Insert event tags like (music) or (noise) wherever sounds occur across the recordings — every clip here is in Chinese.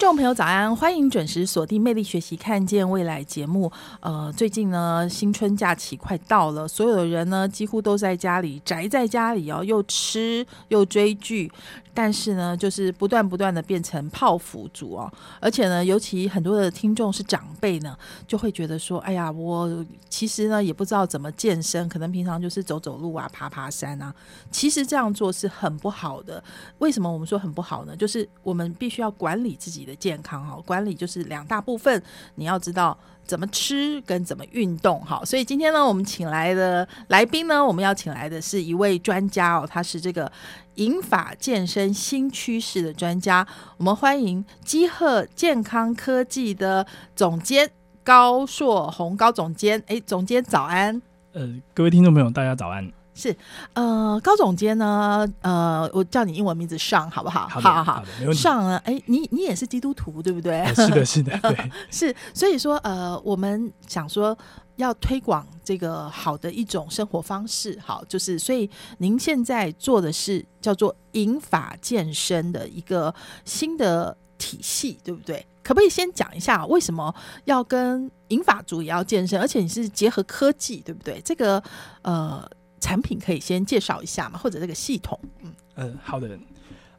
听众朋友早安，欢迎准时锁定《魅力学习，看见未来》节目。呃，最近呢，新春假期快到了，所有的人呢，几乎都在家里宅在家里哦，又吃又追剧。但是呢，就是不断不断的变成泡芙族哦，而且呢，尤其很多的听众是长辈呢，就会觉得说，哎呀，我其实呢也不知道怎么健身，可能平常就是走走路啊、爬爬山啊。其实这样做是很不好的。为什么我们说很不好呢？就是我们必须要管理自己的健康哦，管理就是两大部分，你要知道。怎么吃跟怎么运动，好，所以今天呢，我们请来的来宾呢，我们要请来的是一位专家哦，他是这个银发健身新趋势的专家，我们欢迎基赫健康科技的总监高硕宏高总监，哎，总监早安，呃，各位听众朋友，大家早安。是，呃，高总监呢，呃，我叫你英文名字上好不好？好好好，上呢，哎，你你也是基督徒对不对？是的，是的，(laughs) 对，是，所以说，呃，我们想说要推广这个好的一种生活方式，好，就是，所以您现在做的是叫做银法健身的一个新的体系，对不对？可不可以先讲一下为什么要跟银法族也要健身，而且你是结合科技，对不对？这个，呃。产品可以先介绍一下嘛，或者这个系统。嗯，呃，好的。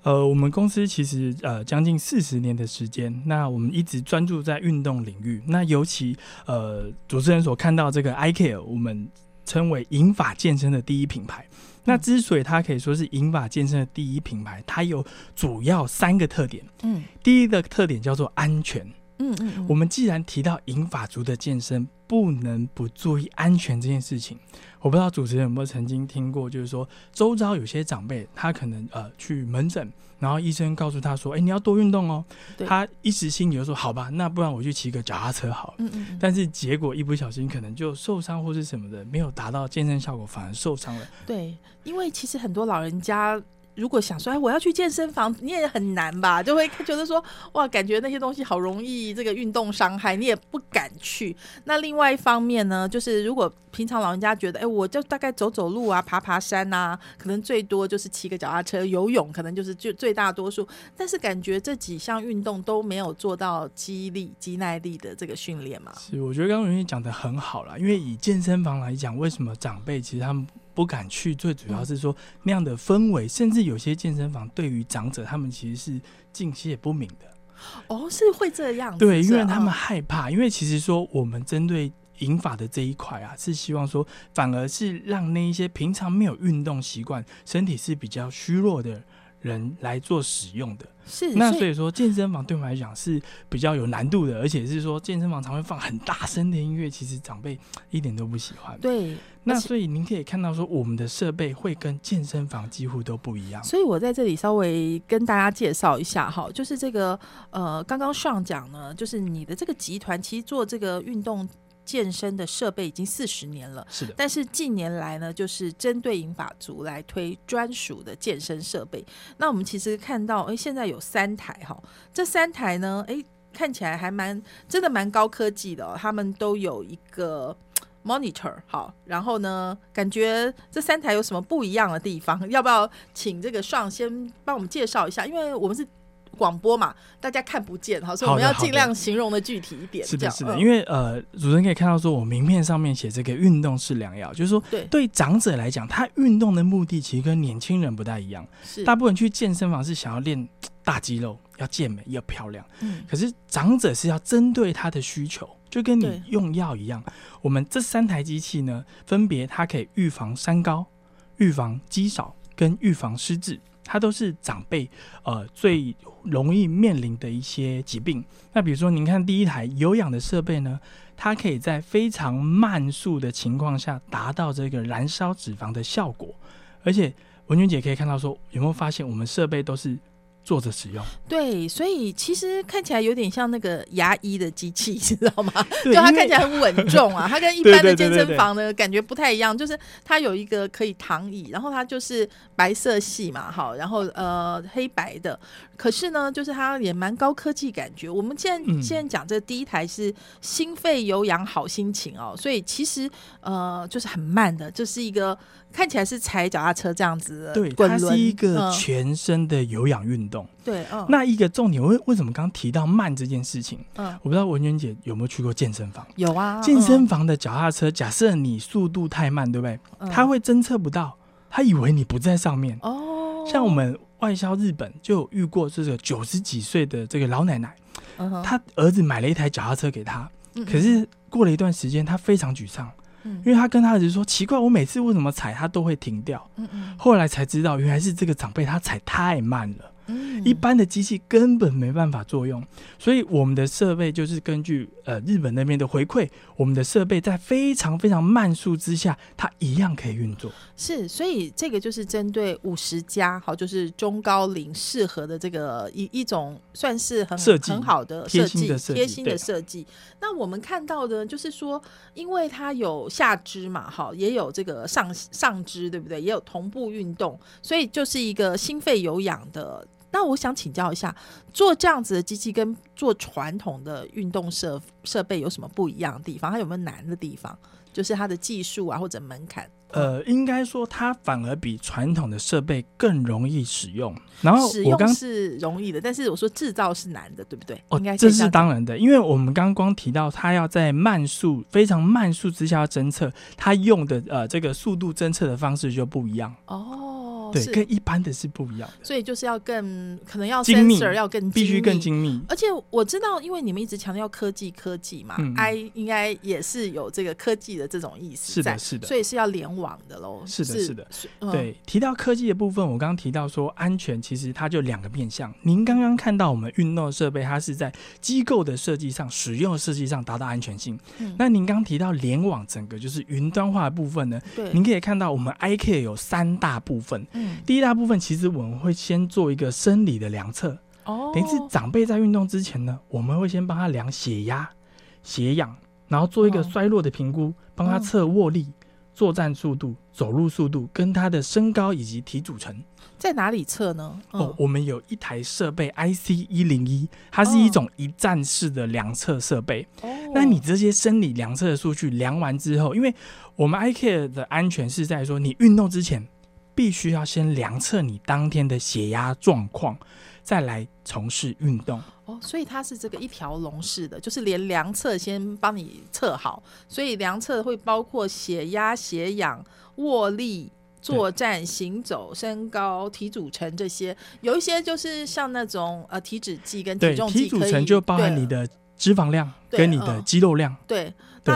呃，我们公司其实呃将近四十年的时间，那我们一直专注在运动领域。那尤其呃主持人所看到这个 iCare，我们称为银发健身的第一品牌。那之所以它可以说是银发健身的第一品牌，它有主要三个特点。嗯，第一个特点叫做安全。嗯嗯，我们既然提到银发族的健身，不能不注意安全这件事情。我不知道主持人有没有曾经听过，就是说周遭有些长辈，他可能呃去门诊，然后医生告诉他说：“哎，你要多运动哦。”他一时心里就说：“好吧，那不然我去骑个脚踏车好了。”嗯嗯。但是结果一不小心，可能就受伤或是什么的，没有达到健身效果，反而受伤了。对，因为其实很多老人家。如果想说，哎，我要去健身房，你也很难吧？就会觉得说，哇，感觉那些东西好容易这个运动伤害，你也不敢去。那另外一方面呢，就是如果平常老人家觉得，哎，我就大概走走路啊，爬爬山呐，可能最多就是骑个脚踏车，游泳可能就是就最大多数。但是感觉这几项运动都没有做到肌力、肌耐力的这个训练嘛？是，我觉得刚刚荣誉讲的很好了，因为以健身房来讲，为什么长辈其实他们。不敢去，最主要是说那样的氛围，甚至有些健身房对于长者，他们其实是敬谢不敏的。哦，是会这样？对，因为他们害怕，因为其实说我们针对引法的这一块啊，是希望说反而是让那一些平常没有运动习惯、身体是比较虚弱的。人来做使用的，是那所以说健身房对我们来讲是比较有难度的，而且是说健身房常会放很大声的音乐，其实长辈一点都不喜欢。对，那所以您可以看到说我们的设备会跟健身房几乎都不一样。所以我在这里稍微跟大家介绍一下哈，就是这个呃，刚刚上讲呢，就是你的这个集团其实做这个运动。健身的设备已经四十年了，是的。但是近年来呢，就是针对银发族来推专属的健身设备。那我们其实看到，哎，现在有三台哈，这三台呢，哎，看起来还蛮真的蛮高科技的哦。他们都有一个 monitor，好，然后呢，感觉这三台有什么不一样的地方？(laughs) 要不要请这个上先帮我们介绍一下？因为我们是。广播嘛，大家看不见，好，所以我们要尽量形容的具体一点。是的，是的，因为呃，主持人可以看到，说我名片上面写这个运动是良药，就是说，对对长者来讲，他运动的目的其实跟年轻人不太一样。是，大部分去健身房是想要练大肌肉，要健美，要漂亮。嗯，可是长者是要针对他的需求，就跟你用药一样。我们这三台机器呢，分别它可以预防三高、预防肌少跟预防失智。它都是长辈呃最容易面临的一些疾病。那比如说，您看第一台有氧的设备呢，它可以在非常慢速的情况下达到这个燃烧脂肪的效果。而且文娟姐可以看到说，有没有发现我们设备都是坐着使用。对，所以其实看起来有点像那个牙医的机器，(laughs) 知道吗？对就它看起来很稳重啊，它跟一般的健身房的感觉不太一样，就是它有一个可以躺椅，然后它就是白色系嘛，好，然后呃黑白的，可是呢，就是它也蛮高科技感觉。我们现在、嗯现在讲这第一台是心肺有氧好心情哦，所以其实呃就是很慢的，就是一个看起来是踩脚踏车这样子的对，它是一个嗯全身的有氧运动。对，嗯，那一个重点，为为什么刚刚提到慢这件事情？嗯我不知道文娟姐有没有去过健身房？有啊，健身房的脚踏车，假设你速度太慢，对不对？嗯它会侦测不到，它以为你不在上面。哦，像我们外销日本就有遇过这个九十几岁的这个老奶奶，她儿子买了一台脚踏车给她，嗯可是过了一段时间，她非常沮丧，嗯因为他跟他儿子说：“奇怪，我每次为什么踩它都会停掉？”嗯嗯后来才知道，原来是这个长辈他踩太慢了。嗯一般的机器根本没办法作用，所以我们的设备就是根据呃日本那边的回馈，我们的设备在非常非常慢速之下，它一样可以运作。是，所以这个就是针对五十加，好，就是中高龄适合的这个一一种算是很设计很好的设计，心的设计贴心的设计。那我们看到的，就是说，因为它有下肢嘛，哈，也有这个上上肢，对不对？也有同步运动，所以就是一个心肺有氧的。那我想请教一下，做这样子的机器跟做传统的运动设设备有什么不一样的地方？它有没有难的地方？就是它的技术啊，或者门槛？呃，应该说它反而比传统的设备更容易使用。然后使我刚用是容易的，但是我说制造是难的，对不对？哦应该，这是当然的，因为我们刚刚光提到它要在慢速、非常慢速之下要侦测，它用的呃这个速度侦测的方式就不一样，哦，对，跟一般的是不一样的，所以就是要更可能要精密 sensor 要更必须更。精密。而且我知道，因为你们一直强调科技，科技嘛、嗯 i 应该也是有这个科技的这种意思在，是的，是的。所以是要联网的喽。是的是的对，提到科技的部分，我刚刚提到说安全，其实它就两个面向。您刚刚看到我们运动设备，它是在机构的设计上、使用的设计上达到安全性。嗯那您刚提到联网，整个就是云端化的部分呢，对，您可以看到我们 iCare 有三大部分。嗯，第一大部分其实我们会先做一个生理的量测，哦，等于是长辈在运动之前呢，我们会先帮他量血压、血氧，然后做一个哦衰弱的评估，帮他测握力、作战速度、走路速度，跟他的身高以及体组成。在哪里测呢？嗯哦，我们有一台设备 IC 一零一，它是一种一站式的量测设备。哦那你这些生理量测的数据量完之后，因为我们 iCare 的安全是在说，你运动之前必须要先量测你当天的血压状况，再来从事运动。哦，所以它是这个一条龙式的，就是连量测先帮你测好，所以量测会包括血压、血氧、握力。作战、行走、身高、体组成这些，有一些就是像那种呃体脂计跟体，重计体组成就包含对你的脂肪量跟你的嗯肌肉量。对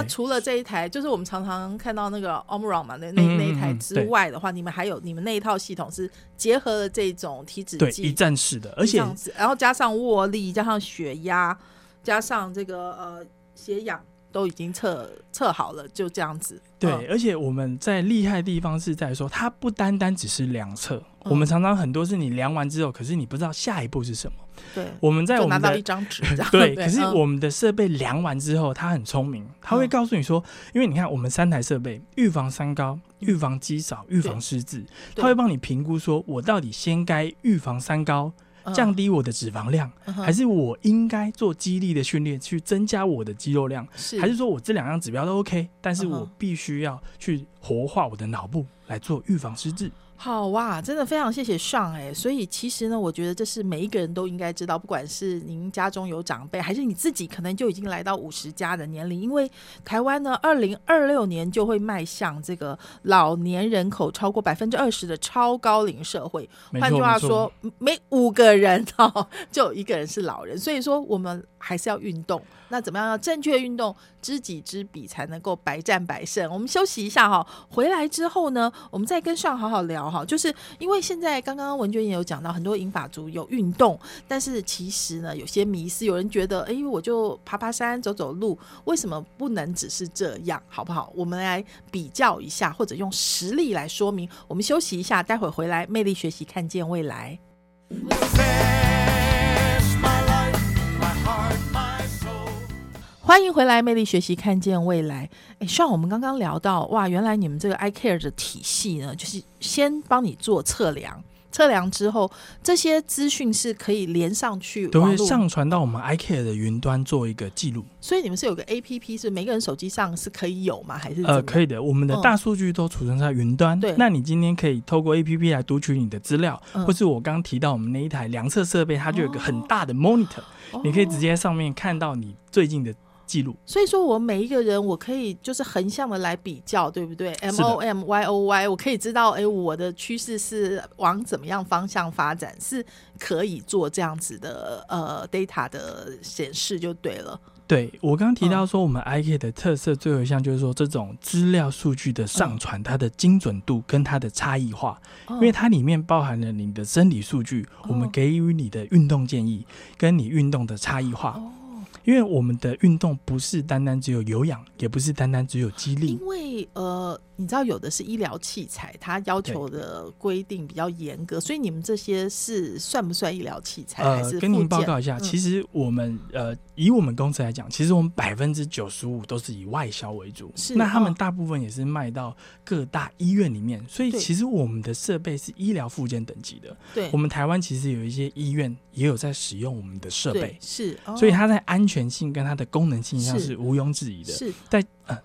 除了这一台，就是我们常常看到那个 Omron 嘛，那那那一台之外的话，你们还有你们那一套系统是结合了这种体脂对，计，一站式的，而且这样子，然后加上握力，加上血压，加上这个呃血氧，都已经测测好了，就这样子。对，嗯。而且我们在厉害的地方是在说，它不单单只是量测，嗯。我们常常很多是你量完之后，可是你不知道下一步是什么。对，我们在就拿到一张纸。(laughs) 对，可是嗯。我们的设备量完之后，它很聪明，它会嗯告诉你说，因为你看我们三台设备，预防三高、预防肌少、预防失智，对。它会帮你评估说，我到底先该预防三高，嗯降低我的脂肪量，嗯还是我应该做肌力的训练去增加我的肌肉量，是。还是说我这两样指标都 OK，但是我必须要去活化我的脑部来做预防失智。好哇，真的非常谢谢上哎、所以其实呢，我觉得这是每一个人都应该知道，不管是您家中有长辈，还是你自己可能就已经来到五十加的年龄，因为台湾呢，二零二六年就会迈向这个老年人口超过百分之二十的超高龄社会。换句话说，每五个人 (laughs) 哦，就有一个人是老人，所以说我们还是要运动。那怎么样要正确运动，知己知彼，才能够百战百胜？我们休息一下哈，回来之后呢，我们再跟上好好聊哈。就是因为现在刚刚文娟也有讲到，很多银发族有运动，但是其实呢，有些迷思，有人觉得，哎，我就爬爬山、走走路，为什么不能只是这样？好不好？我们来比较一下，或者用实例来说明。我们休息一下，待会回来，魅力学习，看见未来。欢迎回来，魅力学习，看见未来。哎，像我们刚刚聊到，哇，原来你们这个 iCare 的体系呢，就是先帮你做测量。测量之后，这些资讯是可以连上去，都会上传到我们 iCare 的云端做一个记录。所以你们是有个 APP，是每个人手机上是可以有吗？还是呃，可以的。我们的大数据都储存在云端。对，那你今天可以透过 APP 来读取你的资料，或是我刚提到我们那一台量测设备，它就有个很大的 monitor，你可以直接上面看到你最近的。记录，所以说我每一个人，我可以就是横向的来比较，对不对？M O M Y O Y，我可以知道，哎，我的趋势是往怎么样方向发展，是可以做这样子的呃 data 的显示就对了。对我刚刚提到说，我们 I K 的特色最后一项就是说，这种资料数据的上传，它的精准度跟它的差异化，因为它里面包含了你的生理数据，我们给予你的运动建议，跟你运动的差异化。因为我们的运动不是单单只有有氧，也不是单单只有肌力。因为呃。你知道有的是医疗器材，它要求的规定比较严格，所以你们这些是算不算医疗器材？呃，跟您报告一下，其实我们呃以我们公司来讲，其实我们百分之九十五都是以外销为主，是那他们大部分也是卖到各大医院里面，所以其实我们的设备是医疗附件等级的。对，我们台湾其实有一些医院也有在使用我们的设备，是，所以它在安全性跟它的功能性上是毋庸置疑的。是在呃。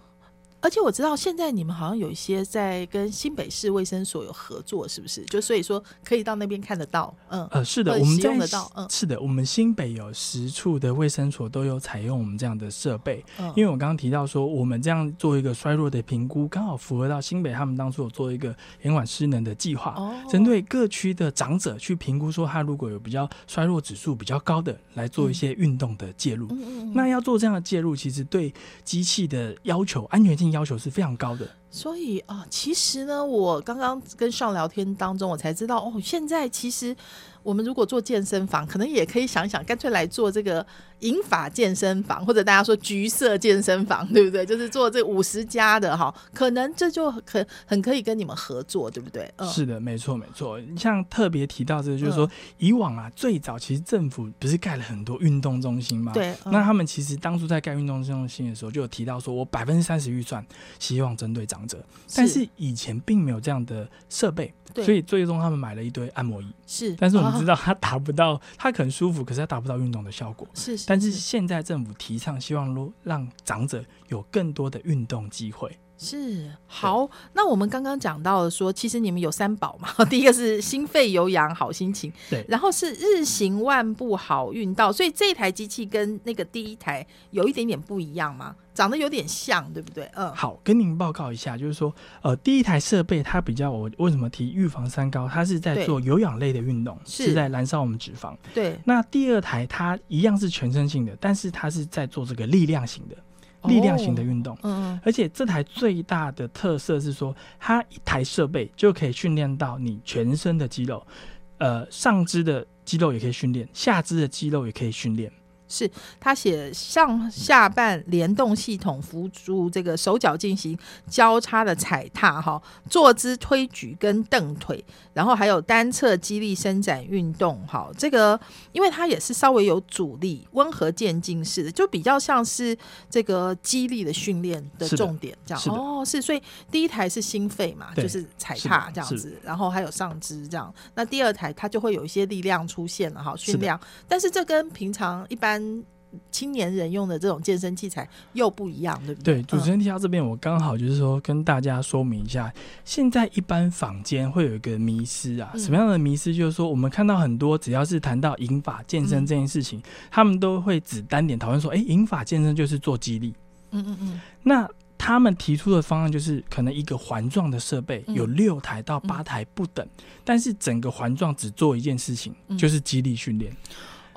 而且我知道现在你们好像有一些在跟新北市卫生所有合作，是不是？就所以说可以到那边看得到，嗯，呃，是的，我们用得到，嗯，是的，我们新北有十处的卫生所都有采用我们这样的设备，嗯，因为我刚刚提到说，我们这样做一个衰弱的评估，刚好符合到新北他们当初有做一个延缓失能的计划，哦，针对各区的长者去评估说，他如果有比较衰弱指数比较高的，来做一些运动的介入，嗯嗯，那要做这样的介入，其实对机器的要求、安全性要求是非常高。的，所以啊，其实呢，我刚刚跟上聊天当中，我才知道哦，现在其实。我们如果做健身房，可能也可以想想，干脆来做这个银发健身房，或者大家说橘色健身房，对不对？就是做这五十家的哈，可能这就可很可以跟你们合作，对不对？嗯，是的，没错，没错。像特别提到这个，就是说以往啊，最早其实政府不是盖了很多运动中心吗？对。那他们其实当初在盖运动中心的时候，就有提到说我百分之三十预算希望针对长者，但是以前并没有这样的设备。所以最终他们买了一堆按摩椅，是，但是我们知道它达不到，它可能舒服，可是它达不到运动的效果。是，但是现在政府提倡，希望让长者有更多的运动机会。是，好，那我们刚刚讲到了说，其实你们有三宝嘛，(laughs) 第一个是心肺有氧好心情，对，然后是日行万步好运到，所以这台机器跟那个第一台有一点点不一样吗？长得有点像，对不对？嗯，好，跟您报告一下，就是说，呃，第一台设备它比较，我为什么提预防三高？它是在做有氧类的运动，是在燃烧我们脂肪。对，那第二台它一样是全身性的，但是它是在做这个力量型的。力量型的运动，嗯，而且这台最大的特色是说，它一台设备就可以训练到你全身的肌肉，呃，上肢的肌肉也可以训练，下肢的肌肉也可以训练。是他写上下半联动系统辅助这个手脚进行交叉的踩踏哈，坐姿推举跟蹬腿，然后还有单侧肌力伸展运动哈。这个因为它也是稍微有阻力，温和渐进式的，就比较像是这个肌力的训练的重点这样。哦，是，所以第一台是心肺嘛，就是踩踏这样子，然后还有上肢这样。那第二台它就会有一些力量出现了哈，训练。但是这跟平常一般。青年人用的这种健身器材又不一样，对不对？对，主持人提到这边，我刚好就是说跟大家说明一下，现在一般坊间会有一个迷失啊，什么样的迷失？就是说，我们看到很多只要是谈到引法健身这件事情，他们都会只单点讨论说，哎，引法健身就是做肌力。嗯嗯嗯。那他们提出的方案就是，可能一个环状的设备有六台到八台不等，但是整个环状只做一件事情，就是肌力训练。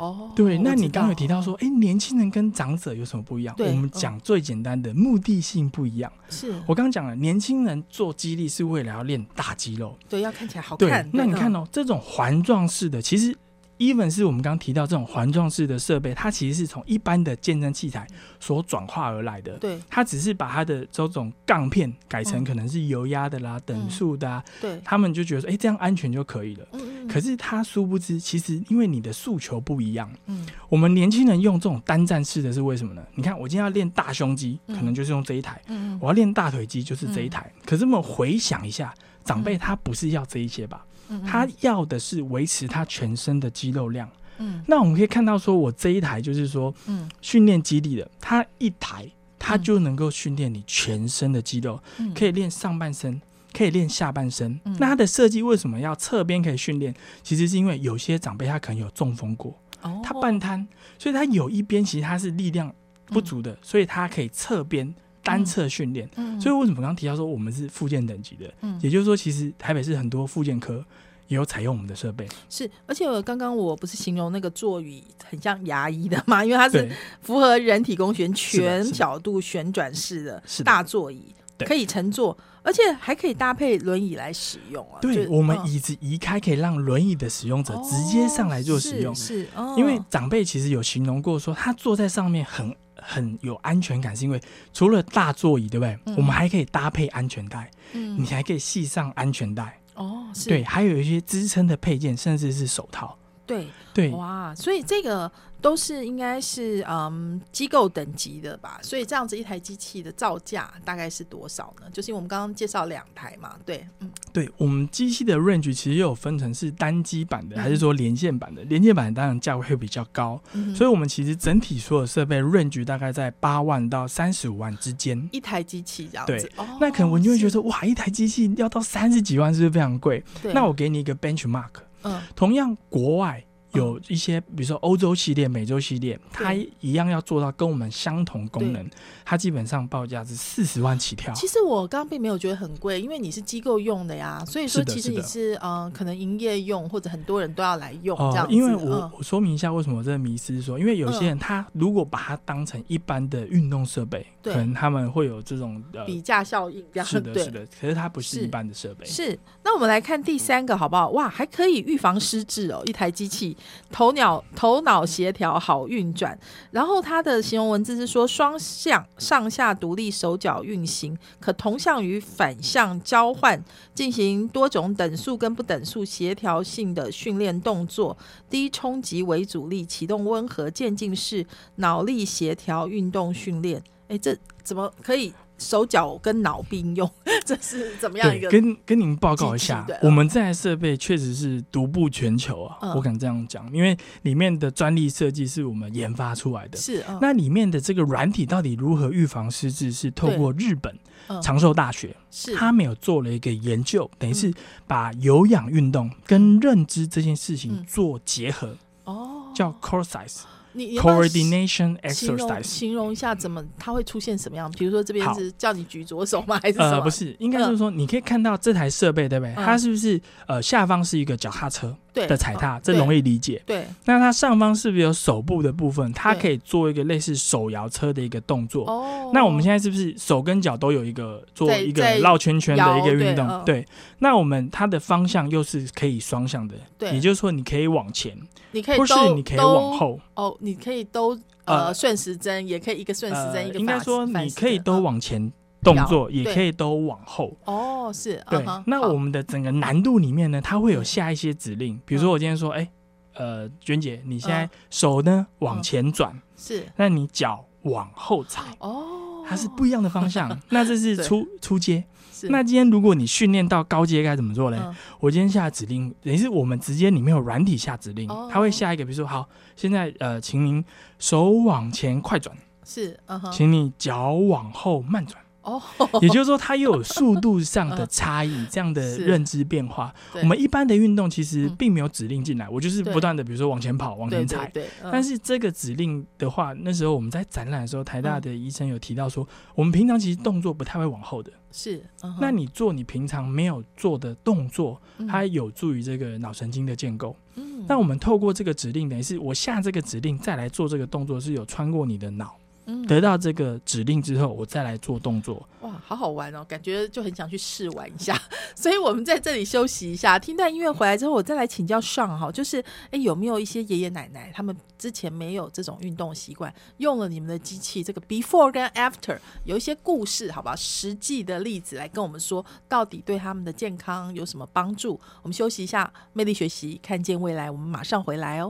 哦，对，那你刚刚有提到说，哎，年轻人跟长者有什么不一样？我们讲最简单的目的性不一样。是我刚刚讲了，年轻人做肌力是为了要练大肌肉，对，要看起来好看。那你看哦，这种环状式的，其实。，even 是我们刚刚提到这种环状式的设备，它其实是从一般的健身器材所转化而来的。对它只是把它的这种杠片改成嗯可能是油压的啦、等速的啊，对，他们就觉得说，哎、这样安全就可以了。嗯嗯，可是他殊不知，其实因为你的诉求不一样，嗯我们年轻人用这种单站式的是为什么呢？你看，我今天要练大胸肌，嗯可能就是用这一台；嗯我要练大腿肌，就是这一台。可是我们回想一下，长辈他不是要这一些吧？嗯，他要的是维持他全身的肌肉量。嗯。那我们可以看到，说我这一台就是说嗯。训练肌力的，它一台它就能够训练你全身的肌肉，嗯。可以练上半身，可以练下半身。嗯。那它的设计为什么要侧边可以训练？其实是因为有些长辈他可能有中风过，哦。他半瘫，所以他有一边其实他是力量不足的，所以他可以侧边单侧训练。嗯，所以为什么刚刚提到说我们是附件等级的？嗯也就是说，其实台北市很多附件科也有采用我们的设备。是，而且我刚刚我不是形容那个座椅很像牙医的嘛，因为它是，符合人体工学全角度旋转式的大座椅，对可以乘坐，而且还可以搭配轮椅来使用啊。对我们椅子移开，可以让轮椅的使用者直接上来做使用。哦是，是哦因为长辈其实有形容过说，他坐在上面很很有安全感，是因为除了大座椅，对不对？嗯我们还可以搭配安全带，嗯你还可以系上安全带，哦是对，还有一些支撑的配件，甚至是手套。对对，哇，所以这个都是应该是嗯机构等级的吧？所以这样子一台机器的造价大概是多少呢？就是因为我们刚刚介绍两台嘛，对，嗯对我们机器的 range 其实有分成是单机版的，嗯还是说连线版的？连线版当然价位会比较高，嗯所以我们其实整体所有设备 range 大概在八万到三十五万之间。一台机器这样对子，哦那可能我就会觉得，哇，一台机器要到三十几万，是不是非常贵？对那我给你一个 benchmark，嗯。同样国外有一些，比如说欧洲系列、美洲系列，它一样要做到跟我们相同功能，它基本上报价是四十万起跳。其实我刚刚并没有觉得很贵，因为你是机构用的呀，所以说其实你是嗯、呃可能营业用或者很多人都要来用这样子。因为我、嗯、我说明一下为什么我这个迷失说，因为有些人他如果把它当成一般的运动设备，对可能他们会有这种呃，比价效应这样是的，对是的，可是它不是是一般的设备。是，那我们来看第三个好不好？哇，还可以预防失智哦，一台机器头脑头脑协调好运转。然后它的形容文字是说双向上下独立手脚运行，可同向与反向交换，进行多种等速跟不等速协调性的训练动作，低冲击为主力，启动温和渐进式脑力协调运动训练。哎，这怎么可以手脚跟脑并用？(laughs) 这是怎么样一对，个？跟跟您报告一下我们这台设备确实是独步全球啊，嗯。我敢这样讲，因为里面的专利设计是我们研发出来的。是，嗯、那里面的这个软体到底如何预防失智，是透过日本嗯。长寿大学，是。他们有做了一个研究，等于是把有氧运动跟认知这件事情嗯。做结合，哦，叫不要 coordination 形容 exercise。形容一下怎么它会出现什么样？比如说这边好是叫你举左手吗？还是什么？呃，不是，应该就是说，你可以看到这台设备，对不对？嗯它是不是呃下方是一个脚踏车对的踩踏，这容易理解。对那它上方是不是有手部的部分？它可以做一个类似手摇车的一个动作。哦。那我们现在是不是手跟脚都有一个做一个绕圈圈的一个运动？摇对那我们它的方向又是可以双向的，对也就是说你可以往前，你可以或是你可以往后。哦，你可以都呃呃顺时针，也可以一个顺时针，呃一个应该说你可以都往前动作，也可以都往后。哦，是对那我们的整个难度里面呢，它会有嗯下一些指令，比如说我今天说，哎，呃，娟姐，你现在嗯手呢往前转，是。那你脚往后踩，哦，它是不一样的方向。(laughs) 那这是对。初初阶。是。那今天如果你训练到高阶该怎么做呢？嗯。我今天下指令，等于是我们直接里面有软体下指令，哦。它会下一个，比如说好，现在呃，请您手往前快转，是请你脚往后慢转。哦，(laughs) 也就是说，它又有速度上的差异，这样的 (laughs) 认知变化。我们一般的运动其实嗯并没有指令进来，我就是不断的，比如说往前跑、往前踩。但是这个指令的话，那时候我们在展览的时候，台大的医生有提到说，我们平常其实动作不太会往后的。是那你做你平常没有做的动作，嗯。它有助于这个脑神经的建构。嗯。那我们透过这个指令，等于是我下这个指令再来做这个动作，是有穿过你的脑，嗯得到这个指令之后，我再来做动作。哇，好好玩哦，感觉就很想去试玩一下。(laughs) 所以我们在这里休息一下，听段音乐回来之后，我再来请教上哈，就是哎有没有一些爷爷奶奶他们之前没有这种运动习惯，用了你们的机器，这个 before 跟 after 有一些故事，好吧，实际的例子来跟我们说，到底对他们的健康有什么帮助？我们休息一下，魅力学习，看见未来，我们马上回来哦。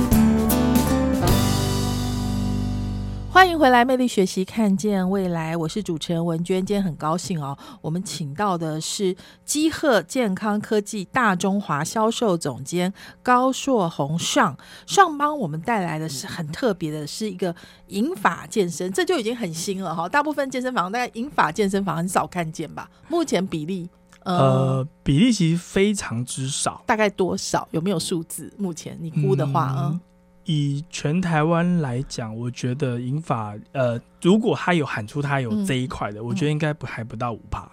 欢迎回来，魅力学习，看见未来。我是主持人文娟，今天很高兴哦，我们请到的是基赫健康科技大中华销售总监高硕宏上上帮我们带来的是很特别的，是一个银法健身，这就已经很新了哈。大部分健身房大概银发健身房很少看见吧？目前比例呃呃，比例其实非常之少。大概多少？有没有数字？目前你估的话，嗯嗯以全台湾来讲，我觉得银法呃，如果他有喊出他有这一块的，我觉得应该不还不到五趴。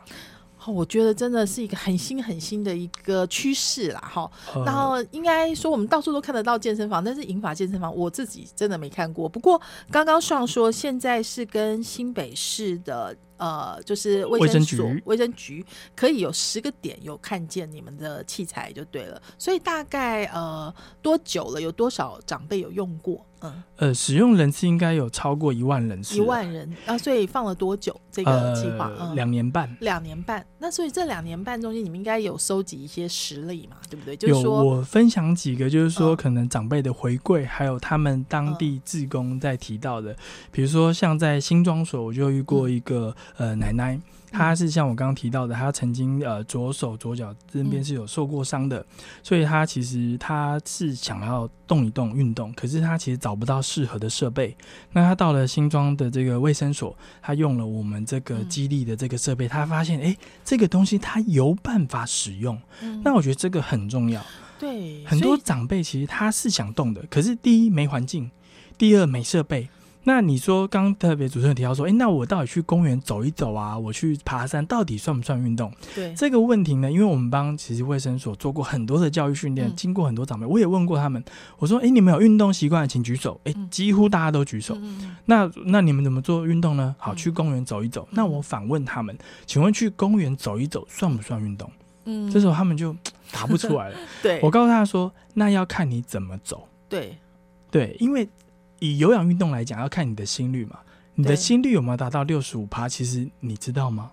哦我觉得真的是一个很新很新的一个趋势啦，哈。呃然后应该说，我们到处都看得到健身房，但是银发健身房我自己真的没看过。不过刚刚上说，现在是跟新北市的呃，就是卫卫生所局卫生局可以有十个点有看见你们的器材就对了。所以大概呃多久了？有多少长辈有用过？嗯，呃，使用人次应该有超过一万人次一了，万人啊。所以放了多久这个计划？呃嗯，两年半。两年半，那所以这两年半中间，你们应该有收集一些实例嘛，对不对？就是有说，我分享几个，就是说嗯可能长辈的回馈，还有他们当地志工在提到的，比如说像在新庄所，我就遇过一个、呃奶奶，她是像我刚刚提到的，他曾经呃左手左脚这边嗯是有受过伤的，所以他其实他是想要动一动运动，可是他其实找不到适合的设备。那他到了新庄的这个卫生所，他用了我们这个嗯激励的这个设备，他发现哎、诶这个东西他有办法使用。嗯那我觉得这个很重要。对很多长辈其实他是想动的，可是第一没环境，第二没设备。那你说刚刚特别主持人提到说，诶，那我到底去公园走一走啊，我去爬山，到底算不算运动？对这个问题呢，因为我们帮其实卫生所做过很多的教育训练，嗯经过很多长辈，我也问过他们，我说，诶，你们有运动习惯请举手，诶，嗯几乎大家都举手。那那你们怎么做运动呢？好，嗯去公园走一走。嗯那我反问他们，请问去公园走一走算不算运动？嗯这时候他们就 (tsk) 答不出来了。(laughs) 对我告诉他说，那要看你怎么走。对对，因为以有氧运动来讲，要看你的心率嘛。你的心率有没有达到六十五趴？其实你知道吗？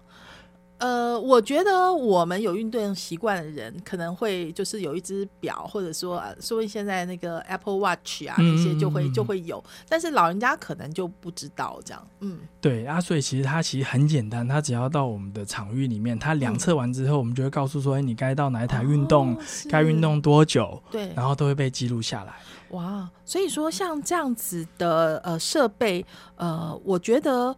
呃，我觉得我们有运动习惯的人，可能会就是有一只表，或者说，呃说不定现在那个 Apple Watch 啊，嗯那些就会就会有，但是老人家可能就不知道这样。嗯，对啊，所以其实它其实很简单，它只要到我们的场域里面，它量测完之后，我们就会告诉说，哎、你该到哪一台运动，哦该运动多久，对，然后都会被记录下来。哇，所以说像这样子的呃设备，呃，我觉得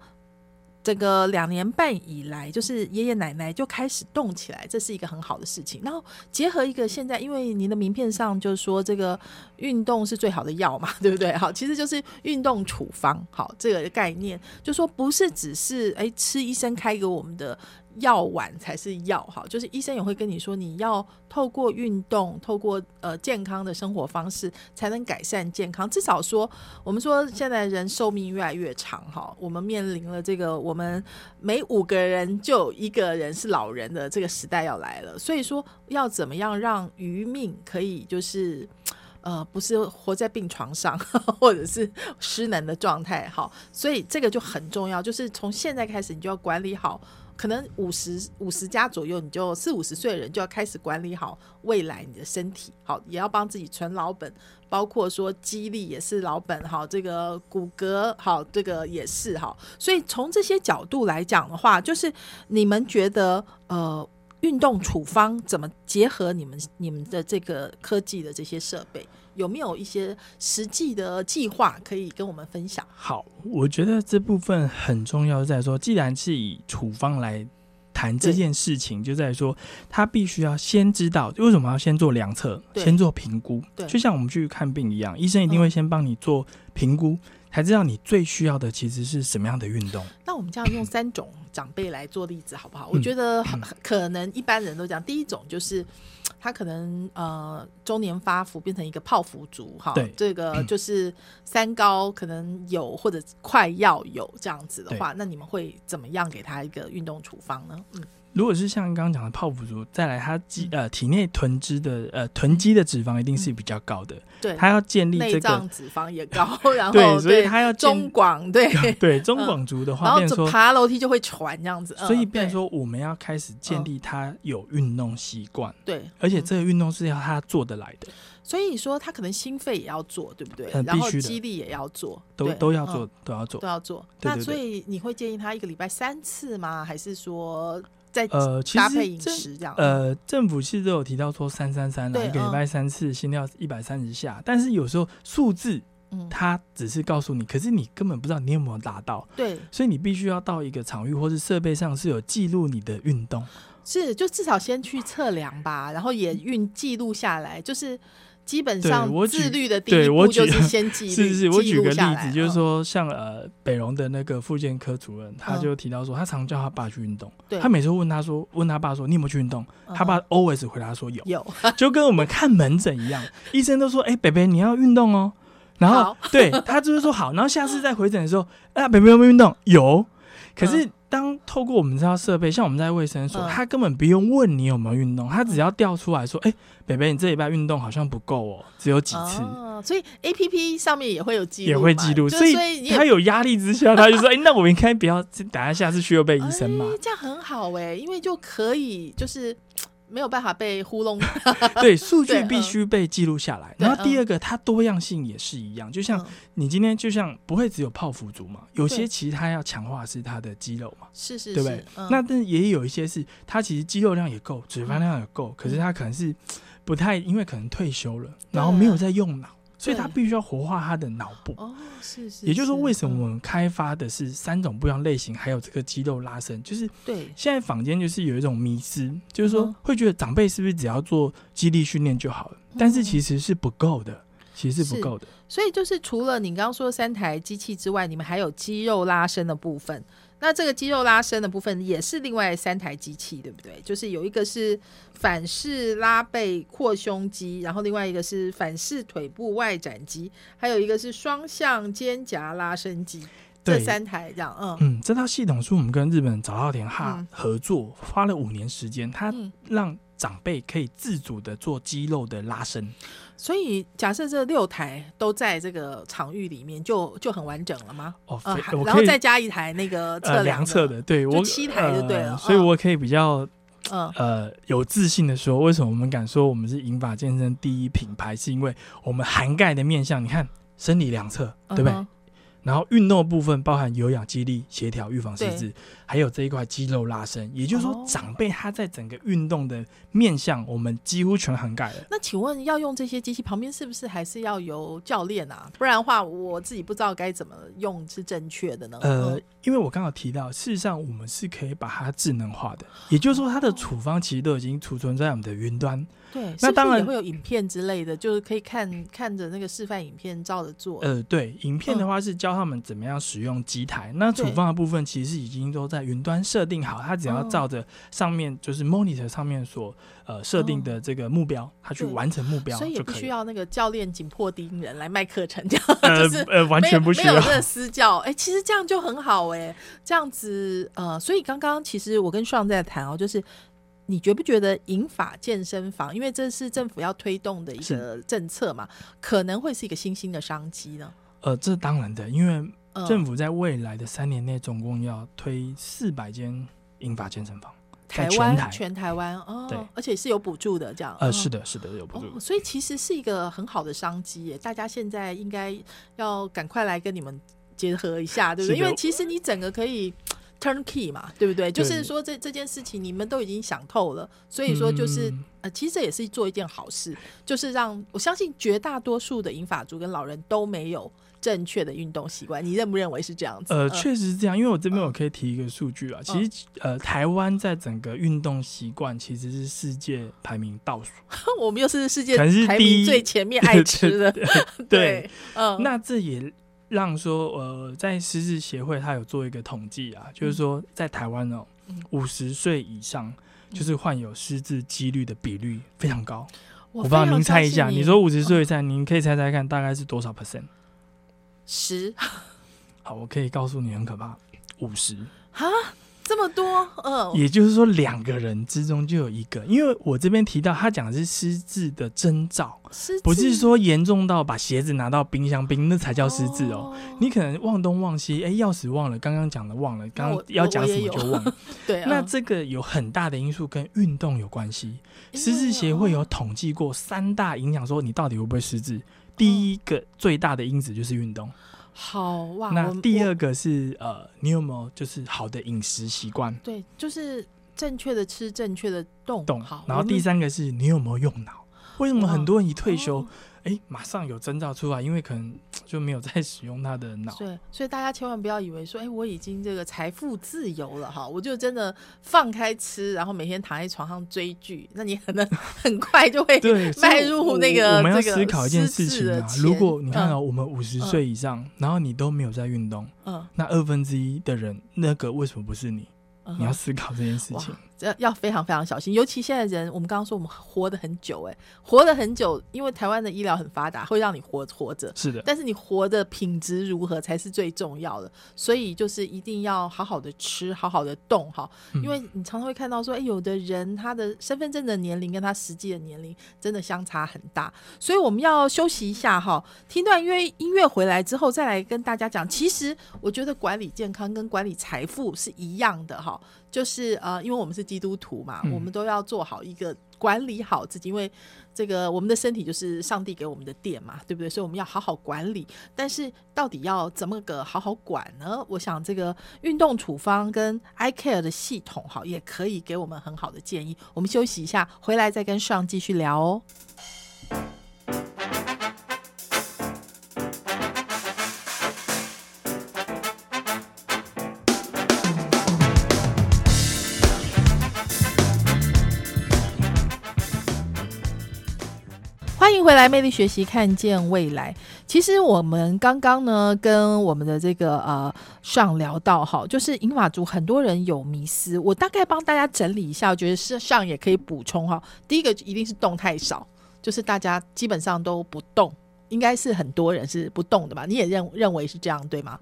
这个两年半以来，就是爷爷奶奶就开始动起来，这是一个很好的事情。然后结合一个现在，因为您的名片上就是说这个运动是最好的药嘛，(laughs) 对不对？好，其实就是运动处方，好这个概念，就说不是只是哎吃医生开给我们的。药丸才是药哈，就是医生也会跟你说，你要透过运动，透过呃健康的生活方式，才能改善健康。至少说，我们说现在人寿命越来越长哈，我们面临了这个我们每五个人就一个人是老人的这个时代要来了，所以说要怎么样让余命可以就是。呃，不是活在病床上，(laughs) 或者是失能的状态，好，所以这个就很重要，就是从现在开始，你就要管理好，可能五十五十加左右，你就四五十岁的人就要开始管理好未来你的身体，好，也要帮自己存老本，包括说肌力也是老本，好，这个骨骼好，这个也是好，所以从这些角度来讲的话，就是你们觉得呃。运动处方怎么结合你们你们的这个科技的这些设备？有没有一些实际的计划可以跟我们分享？好，我觉得这部分很重要，在说，既然是以处方来谈这件事情，就在说他必须要先知道为什么要先做量测，先做评估，对就像我们去看病一样，医生一定会先帮你做评估，才知道你最需要的其实是什么样的运动。那我们这样用三种长辈来做例子好不好？我嗯觉得很可能一般人都讲，第一种就是他可能呃中年发福变成一个泡芙族哈，这个就是三高可能有或者快要有这样子的话，那你们会怎么样给他一个运动处方呢？嗯，如果是像刚刚讲的泡芙族，再来他肌呃体内囤脂的呃囤积的脂肪一定是比较高的，对，他要建立这个脂肪也高，(laughs) 然后对，所以他要中建广对，(laughs) 对中广族的话，然后。爬楼梯就会喘这样子，嗯所以，变说，我们要开始建立他有运动习惯，对，而且嗯。这个运动是要他做得来的，所以说他可能心肺也要做，对不对？嗯然后必须的。肌力也要做，都都要做嗯，都要做。都。要做。那所以你会建议他一个礼拜三次吗？还是说再呃，其搭配饮实这样？呃，政府其实都有提到说三三三啊，一个礼拜三次，心跳一百三十下，但是有时候数字嗯，它只是告诉你，可是你根本不知道你有没有达到，对，所以你必须要到一个场域或是设备上是有记录你的运动。是就至少先去测量吧，然后也运记录下来，就是基本上对我自律的第对我举一步就是 (laughs) 先记录，是是是，我举个例子，就是，嗯说像呃北荣的那个复健科主任，他嗯就提到说，他常叫他爸去运动，对他每次问他说，问他爸说你有没有去运动，他爸嗯 always 回答说有，有就跟我们看门诊一样，医生都说，哎、北北你要运动哦。然后对他就是说好，然后下次再回诊的时候，啊，北北有没有运动？有。可是当透过我们这套设备，像我们在卫生所，嗯他根本不用问你有没有运动，他只要调出来说，哎、北北你这礼拜运动好像不够哦，只有几次。哦，所以 A P P 上面也会有记录，也会记录，所以所以他有压力之下，他就说：“哎、那我应该不要，等下下次去又被医生骂。哎这样很好哎、因为就可以就是没有办法被糊弄。(laughs) 对，数据必须被记录下来。然后第二个，它多样性也是一样，就像嗯。你今天就像不会只有泡芙族嘛，有些其实它要强化是它的肌肉嘛，是是对不对？那但也有一些是它其实肌肉量也够，脂肪量也够，可是它可能是不太，因为可能退休了，然后没有在用脑，所以它必须要活化它的脑部。哦，是是，也就是说，为什么嗯我们开发的是三种不一样类型，还有这个肌肉拉伸，就是对现在坊间就是有一种迷思，就是说嗯会觉得长辈是不是只要做肌力训练就好了？但是其实是不够的，其实是不够的。所以就是除了你刚刚说三台机器之外，你们还有肌肉拉伸的部分。那这个肌肉拉伸的部分也是另外三台机器，对不对？就是有一个是反式拉背扩胸肌，然后另外一个是反式腿部外展肌，还有一个是双向肩胛拉伸肌。这三台这样，嗯嗯，这套系统是我们跟日本早稻田哈嗯合作，花了五年时间，它嗯。让长辈可以自主的做肌肉的拉伸。所以假设这六台都在这个场域里面，就就很完整了吗？哦，然后再加一台那个测呃量量测的，对我七台就对了呃所以嗯我可以比较嗯呃有自信的说，为什么我们敢说我们是银发健身第一品牌，是因为我们涵盖的面向，你看生理量测，对不对？然后运动的部分包含有氧、肌力、协调、预防失对智，还有这一块肌肉拉伸。也就是说哦，长辈他在整个运动的面向，我们几乎全涵盖了。那请问要用这些机器旁边是不是还是要有教练啊？不然的话，我自己不知道该怎么用是正确的呢？呃嗯，因为我刚好提到，事实上我们是可以把它智能化的，也就是说，它的处方其实都已经储存在我们的云端。对，那当然也会有影片之类的，就是可以看看着那个示范影片照着做。呃，对，影片的话是教他们怎么样使用机台，那处对。方的部分其实已经都在云端设定好，他只要哦。照着上面就是 monitor 上面所呃设定的这个目标，他去完成目标所以也。不需要那个教练紧迫盯人来卖课程，(laughs) 这样呃就是呃，完全不需要没有这个私教，哎、其实这样就很好哎、这样子呃，所以刚刚其实我跟爽在谈哦，就是你觉不觉得银发健身房，因为这是政府要推动的一个政策嘛，可能会是一个新兴的商机呢？呃，这当然的，因为嗯、政府在未来的三年内总共要推四百间银发健身房。台湾全台湾哦对，而且是有补助的，这样呃，嗯是的，是的，有补助哦，。所以其实是一个很好的商机耶，大家现在应该要赶快来跟你们结合一下，对不对？因为其实你整个可以 turnkey 嘛，对不对？就是说这这件事情你们都已经想透了，所以说就是、嗯。呃，其实这也是做一件好事，就是让我相信绝大多数的银发族跟老人都没有正确的运动习惯，你认不认为是这样子？呃，嗯。确实是这样，因为我这边我可以提一个数据啊，其实呃，台湾在整个运动习惯其实是世界排名倒数，(laughs) 我们又是世界排名最前面爱吃的，(laughs) (laughs) 对，嗯，那这也让说呃，在狮子协会它有做一个统计啊，就是说在台湾哦嗯，五十岁以上就是患有失智几率的比率非常高。我我不知道您猜一下，你说五十岁以上，您可以猜猜看大概是多少 percent？十好，我可以告诉你，很可怕，五十。啊，这么多，嗯，也就是说，两个人之中就有一个，因为我这边提到他讲的是失智的征兆，失不是说严重到把鞋子拿到冰箱冰，那才叫失智哦。你可能忘东忘西，哎，钥匙忘了，刚刚讲的忘了，刚刚要讲什么就忘了。(laughs) 对，那嗯这个有很大的因素跟运动有关系。失智协会有哦统计过三大影响，说你到底会不会失智。第一个最大的因子就是运动，好哇，那第二个是呃，你有没有就是好的饮食习惯对，就是正确的吃，正确的动？然后第三个是你有没有用脑？为什么很多人一退休哦，哎、马上有征兆出来？因为可能 (tsk) 就没有在 (laughs) 使用他的脑。对，所以大家千万不要以为说，哎、我已经这个财富自由了哈，我就真的放开吃，然后每天躺在床上追剧，那你可能 (laughs) 很快就会迈入那个我们要这个思考一件事情啊。智的如果你看到、嗯我们五十岁以上，然后你都没有在运动，嗯，那二分之一的人，那个为什么不是你？嗯你要思考这件事情。要要非常非常小心，尤其现在人，我们刚刚说我们活得很久、哎，活得很久，因为台湾的医疗很发达，会让你活活着。是的，但是你活的品质如何才是最重要的，所以就是一定要好好的吃，好好的动哈，嗯因为你常常会看到说，哎，有的人他的身份证的年龄跟他实际的年龄真的相差很大，所以我们要休息一下哈，听段音乐音乐回来之后再来跟大家讲。其实我觉得管理健康跟管理财富是一样的哈，就是呃，因为我们是基督徒嘛，嗯我们都要做好一个管理好自己，因为这个我们的身体就是上帝给我们的殿嘛，对不对？所以我们要好好管理。但是到底要怎么个好好管呢？我想这个运动处方跟 iCare 的系统哈，也可以给我们很好的建议。我们休息一下，回来再跟上继续聊哦。回来，魅力学习，看见未来。其实我们刚刚呢，跟我们的这个呃上聊到哈，就是银发族很多人有迷思，我大概帮大家整理一下，我觉得是上也可以补充哈。第一个一定是动太少，就是大家基本上都不动，应该是很多人是不动的吧？你也认认为是这样对吗？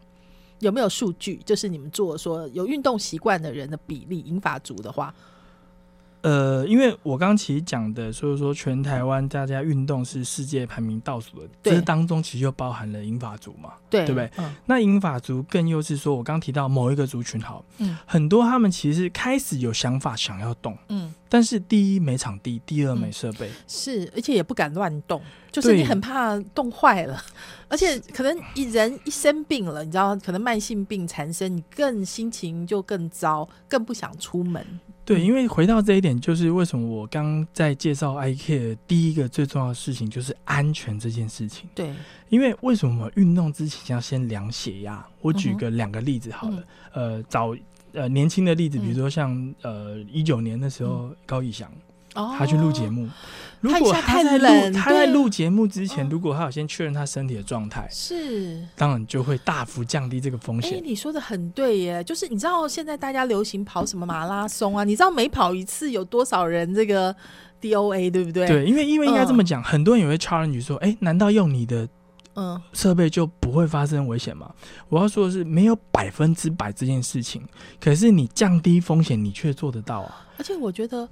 有没有数据？就是你们做说有运动习惯的人的比例，银发族的话，呃，因为我刚刚其实讲的，所以说全台湾大家运动是世界排名倒数的，对这当中其实就包含了银发族嘛。对对不对？嗯那银发族更又是说，我刚提到某一个族群好，嗯很多他们其实开始有想法想要动，嗯。但是第一没场地，第二嗯没设备，是，而且也不敢乱动，就是你很怕动坏了，(laughs) 而且可能一人一生病了，你知道，可能慢性病缠身，你更心情就更糟，更不想出门。对，嗯因为回到这一点，就是为什么我刚在介绍 iCare 第一个最重要的事情就是安全这件事情。对，因为为什么运动之前要先量血压？我举个两个例子好了，嗯呃，早呃年轻的例子，嗯比如说像呃一九年的时候，高以翔哦他去录节，目，如果他在录他在录节目之前，嗯如果他有先确认他身体的状态，是。当然就会大幅降低这个风哎、险。你说的很对耶，就是你知道现在大家流行跑什么马拉松啊？你知道每跑一次有多少人这个 DOA 对不对？，对，因为因为应该这嗯么讲，很多人也会 challenge 说，哎、难道用你的嗯，设备就不会发生危险吗？我要说的是，没有百分之百这件事情，可是你降低风险，你却做得到啊。而且我觉得，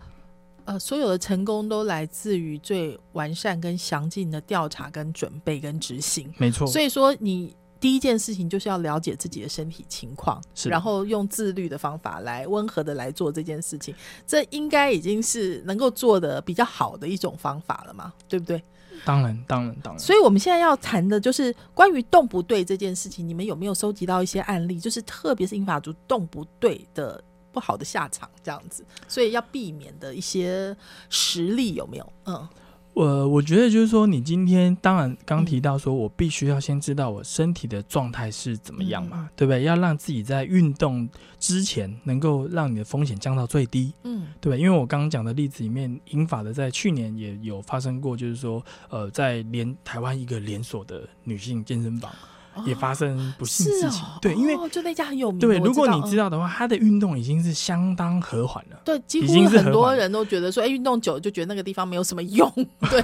呃，所有的成功都来自于最完善跟详尽的调查、跟准备、跟执行。没错，所以说，你第一件事情就是要了解自己的身体情况，是然后用自律的方法来温和的来做这件事情，这应该已经是能够做的比较好的一种方法了嘛，对不对？当然，当然，当然。所以我们现在要谈的就是关于动不对这件事情，你们有没有收集到一些案例，就是特别是英法族动不对的不好的下场这样子，所以要避免的一些实例有没有？嗯。我我觉得就是说，你今天当然刚提到说，我必须要先知道我身体的状态是怎么样嘛，对不对？要让自己在运动之前能够让你的风险降到最低，嗯，对吧？因为我刚刚讲的例子里面，英法的在去年也有发生过，就是说，呃，在连台湾一个连锁的女性健身房。也发生不幸事情，对，因为就那家很有名。对，如果你知道的话，他的运动已经是相当和缓了。对，几乎很多人都觉得说，哎，运动久了就觉得那个地方没有什么用。(laughs) 对，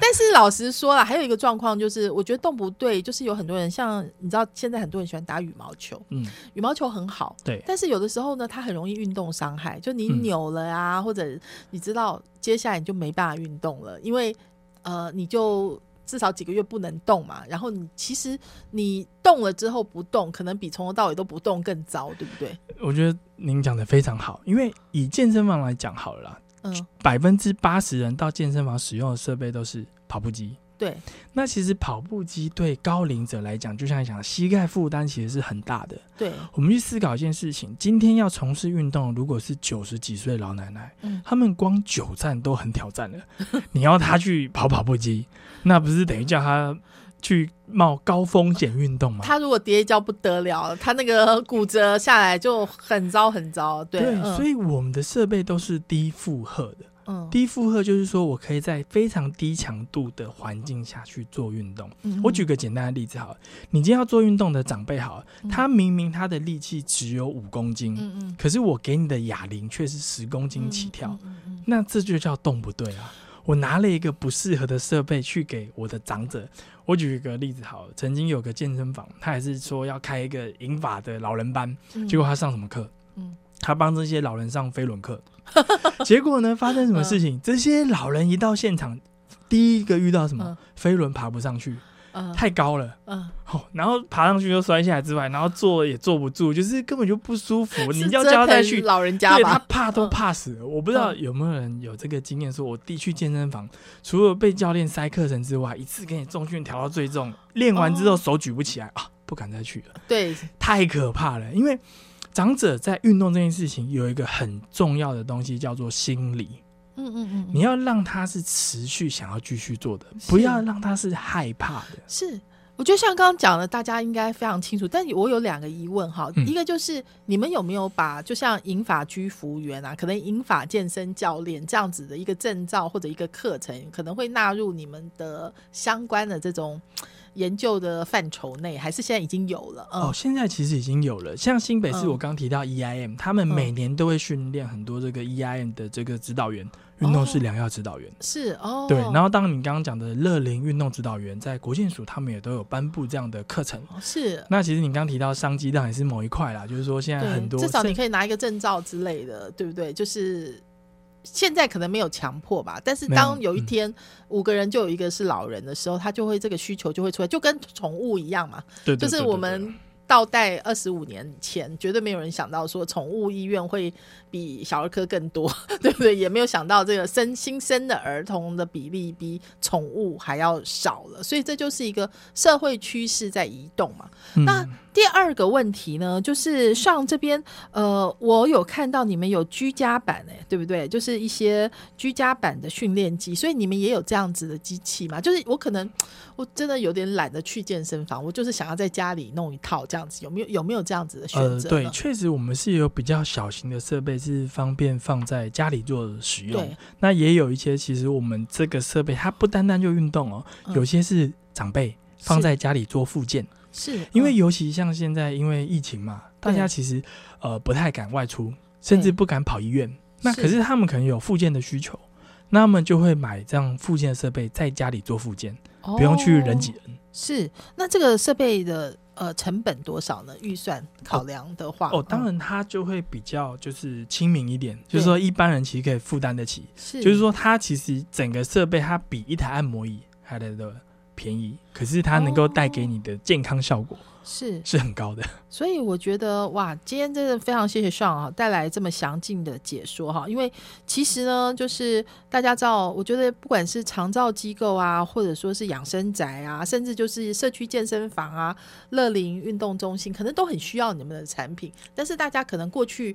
但是老实说了，还有一个状况就是，我觉得动不对，就是有很多人像你知道，现在很多人喜欢打羽毛球，嗯，羽毛球很好，对，但是有的时候呢，它很容易运动伤害，就你扭了啊，或者你知道，接下来你就没办法运动了，因为呃，你就。至少几个月不能动嘛，然后你其实你动了之后不动，可能比从头到尾都不动更糟，对不对？我觉得您讲的非常好，因为以健身房来讲好了，嗯，百分之八十人到健身房使用的设备都是跑步机。对，那其实跑步机对高龄者来讲，就像你讲，膝盖负担其实是很大的。对，我们去思考一件事情：今天要从事运动，如果是九十几岁老奶奶，嗯，他们光久站都很挑战了，(laughs) 你要他去跑跑步机，(laughs) 那不是等于叫他去冒高风险运动吗？他如果跌一跤不得了，他那个骨折下来就很糟很糟。对，所以我们的设备都是低负荷的。低负荷就是说我可以在非常低强度的环境下去做运动。我举个简单的例子，好，你今天要做运动的长辈，好，他明明他的力气只有五公斤，嗯嗯，可是我给你的哑铃却是十公斤起跳，那这就叫动不对啊！我拿了一个不适合的设备去给我的长者。我举一个例子，好，曾经有个健身房，他还是说要开一个银法的老人班，结果他上什么课？嗯，他帮这些老人上飞轮课。(laughs) 结果呢？发生什么事情？这些老人一到现场，第一个遇到什么？飞轮爬不上去，太高了。嗯，然后爬上去就摔下来之外，然后坐也坐不住，就是根本就不舒服。(laughs) 你要叫他去老人家，对他怕都怕死了。我不知道有没有人有这个经验，说我弟去健身房，除了被教练塞课程之外，一次给你重训调到最重，练完之后手举不起来啊，不敢再去了。对，太可怕了，因为。长者在运动这件事情有一个很重要的东西，叫做心理。嗯嗯嗯，你要让他是持续想要继续做的，不要让他是害怕的。是，我觉得像刚刚讲的，大家应该非常清楚。但我有两个疑问哈，一个就是你们有没有把就像银法居服务员啊，可能银法健身教练这样子的一个证照或者一个课程，可能会纳入你们的相关的这种。研究的范畴内，还是现在已经有了哦。现在其实已经有了，像新北市，我刚提到 EIM，他们每年都会训练很多这个 EIM 的这个指导员，运动是良药指导员是哦。对，然后当你刚刚讲的乐龄运动指导员，在国健署他们也都有颁布这样的课程。是。那其实你刚提到商机，当然是某一块啦，就是说现在很多至少你可以拿一个证照之类的，对不对？就是。现在可能没有强迫吧，但是当有一天五个人就有一个是老人的时候，他就会这个需求就会出来，就跟宠物一样嘛。对，就是我们倒带二十五年前，绝对没有人想到说宠物医院会比小儿科更多，对不对？也没有想到这个生新生的儿童的比例比宠物还要少了，所以这就是一个社会趋势在移动嘛。那第二个问题呢，就是上这边，呃，我有看到你们有居家版，哎，对不对？就是一些居家版的训练机，所以你们也有这样子的机器嘛？就是我可能我真的有点懒得去健身房，我就是想要在家里弄一套这样子，有没有有没有这样子的选择？对，确实我们是有比较小型的设备，是方便放在家里做使用。那也有一些，其实我们这个设备它不单单就运动哦，有些是长辈放在家里做复健。是因为尤其像现在因为疫情嘛，大家其实呃不太敢外出，甚至不敢跑医院。那可是他们可能有复健的需求，那他们就会买这样复健的设备，在家里做复健，不用去人挤人。是那这个设备的呃成本多少呢？预算考量的话，哦，当然它就会比较就是亲民一点，就是说一般人其实可以负担得起。是，就是说它其实整个设备它比一台按摩椅还来的。便宜，可是它能够带给你的健康效果是，是很高的。所以我觉得哇，今天真的非常谢谢上啊，带来这么详尽的解说哈。因为其实呢，就是大家知道，我觉得不管是长照机构啊，或者说是养生宅啊，甚至就是社区健身房啊、乐龄运动中心，可能都很需要你们的产品。但是大家可能过去。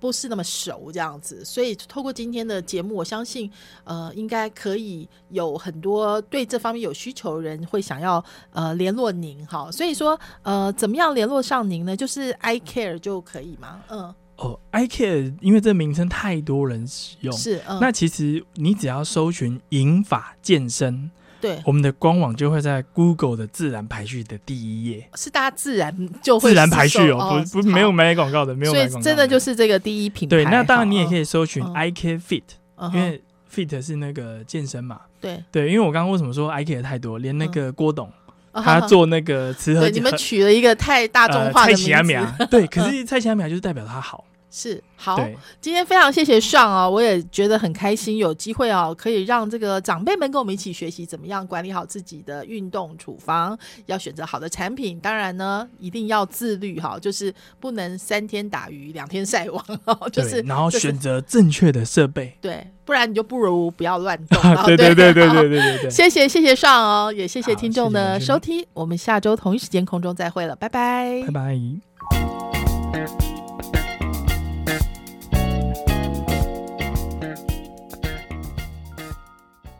不是那么熟这样子，所以透过今天的节目，我相信，呃，应该可以有很多对这方面有需求的人会想要呃联络您哈。所以说，呃，怎么样联络上您呢？就是 I Care 就可以吗？嗯，哦，I Care，因为这名称太多人使用，是。嗯、那其实你只要搜寻“银发健身”。对，我们的官网就会在 Google 的自然排序的第一页，是大家自然就会自然排序哦，不不没有买广告的，没有买广告，真的就是这个第一品牌。对，那当然你也可以搜寻 I K Fit，因为 Fit 是那个健身嘛。对。对，因为我刚刚为什么说 I K 太多，连那个郭董他做那个词和，你们取了一个太大众化的名字，对，(laughs) 可是蔡奇阿米就是代表他好。是好，今天非常谢谢上啊，我也觉得很开心，有机会哦，可以让这个长辈们跟我们一起学习怎么样管理好自己的运动处方，要选择好的产品，当然呢，一定要自律哈，就是不能三天打鱼两天晒网哦，(laughs) 就是然后选择正确的设备，(laughs) 对，不然你就不如不要乱动。(laughs) 对。对对对对对对，谢谢谢谢上哦，也谢谢听众的收听，我们下周同一时间空中再会了，拜拜，拜拜。